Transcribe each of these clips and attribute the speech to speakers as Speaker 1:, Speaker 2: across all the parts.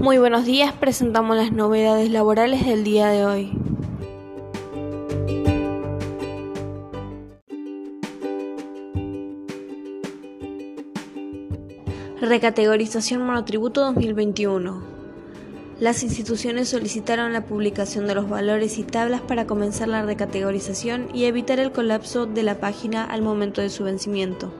Speaker 1: Muy buenos días, presentamos las novedades laborales del día de hoy. Recategorización monotributo 2021. Las instituciones solicitaron la publicación de los valores y tablas para comenzar la recategorización y evitar el colapso de la página al momento de su vencimiento.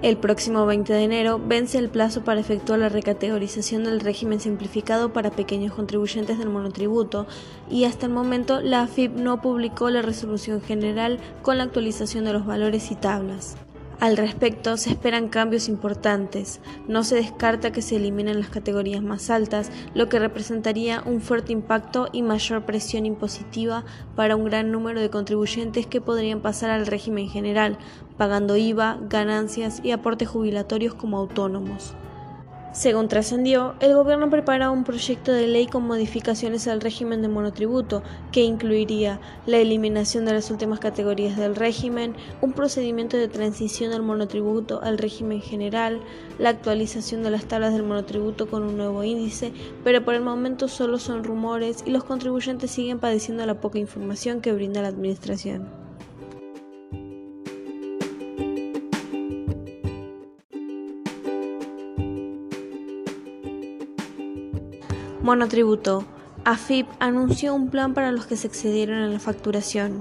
Speaker 1: El próximo 20 de enero vence el plazo para efectuar la recategorización del régimen simplificado para pequeños contribuyentes del monotributo y hasta el momento la AFIP no publicó la resolución general con la actualización de los valores y tablas. Al respecto, se esperan cambios importantes. No se descarta que se eliminen las categorías más altas, lo que representaría un fuerte impacto y mayor presión impositiva para un gran número de contribuyentes que podrían pasar al régimen general, pagando IVA, ganancias y aportes jubilatorios como autónomos. Según trascendió, el gobierno prepara un proyecto de ley con modificaciones al régimen de monotributo, que incluiría la eliminación de las últimas categorías del régimen, un procedimiento de transición del monotributo al régimen general, la actualización de las tablas del monotributo con un nuevo índice, pero por el momento solo son rumores y los contribuyentes siguen padeciendo la poca información que brinda la Administración. Monotributo. AFIP anunció un plan para los que se excedieron en la facturación.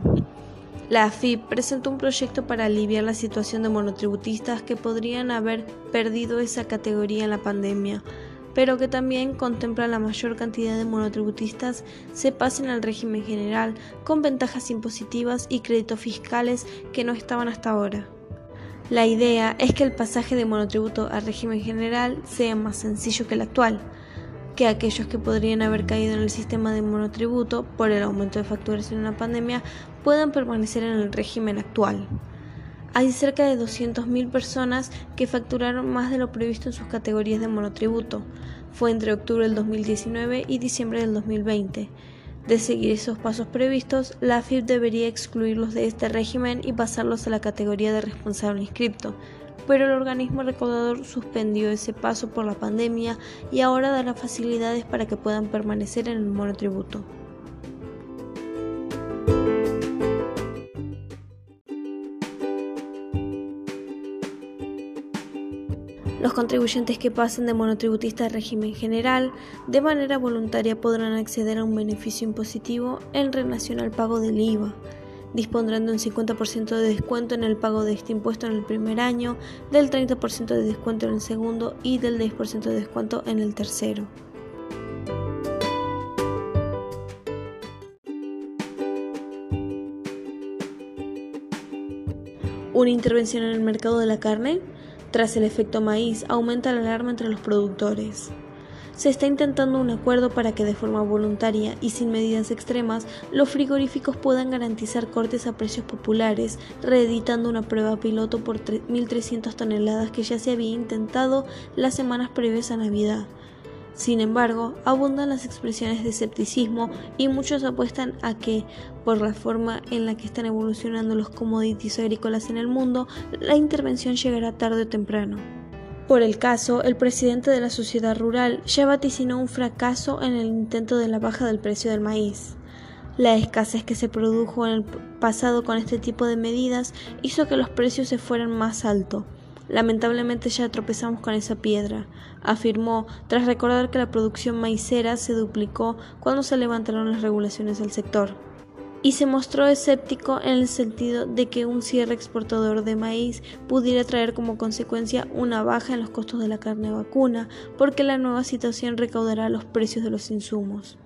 Speaker 1: La AFIP presentó un proyecto para aliviar la situación de monotributistas que podrían haber perdido esa categoría en la pandemia, pero que también contempla la mayor cantidad de monotributistas se pasen al régimen general con ventajas impositivas y créditos fiscales que no estaban hasta ahora. La idea es que el pasaje de monotributo al régimen general sea más sencillo que el actual, que aquellos que podrían haber caído en el sistema de monotributo por el aumento de facturación en la pandemia puedan permanecer en el régimen actual. Hay cerca de 200.000 personas que facturaron más de lo previsto en sus categorías de monotributo. Fue entre octubre del 2019 y diciembre del 2020. De seguir esos pasos previstos, la AFIP debería excluirlos de este régimen y pasarlos a la categoría de responsable inscripto, pero el organismo recaudador suspendió ese paso por la pandemia y ahora dará facilidades para que puedan permanecer en el monotributo. Los contribuyentes que pasen de monotributista a régimen general de manera voluntaria podrán acceder a un beneficio impositivo en relación al pago del IVA dispondrán de un 50% de descuento en el pago de este impuesto en el primer año, del 30% de descuento en el segundo y del 10% de descuento en el tercero. Una intervención en el mercado de la carne, tras el efecto maíz, aumenta la alarma entre los productores. Se está intentando un acuerdo para que de forma voluntaria y sin medidas extremas los frigoríficos puedan garantizar cortes a precios populares, reeditando una prueba piloto por 1.300 toneladas que ya se había intentado las semanas previas a Navidad. Sin embargo, abundan las expresiones de escepticismo y muchos apuestan a que, por la forma en la que están evolucionando los commodities agrícolas en el mundo, la intervención llegará tarde o temprano. Por el caso, el presidente de la sociedad rural ya vaticinó un fracaso en el intento de la baja del precio del maíz. La escasez que se produjo en el pasado con este tipo de medidas hizo que los precios se fueran más alto. Lamentablemente ya tropezamos con esa piedra, afirmó tras recordar que la producción maicera se duplicó cuando se levantaron las regulaciones del sector y se mostró escéptico en el sentido de que un cierre exportador de maíz pudiera traer como consecuencia una baja en los costos de la carne vacuna, porque la nueva situación recaudará los precios de los insumos.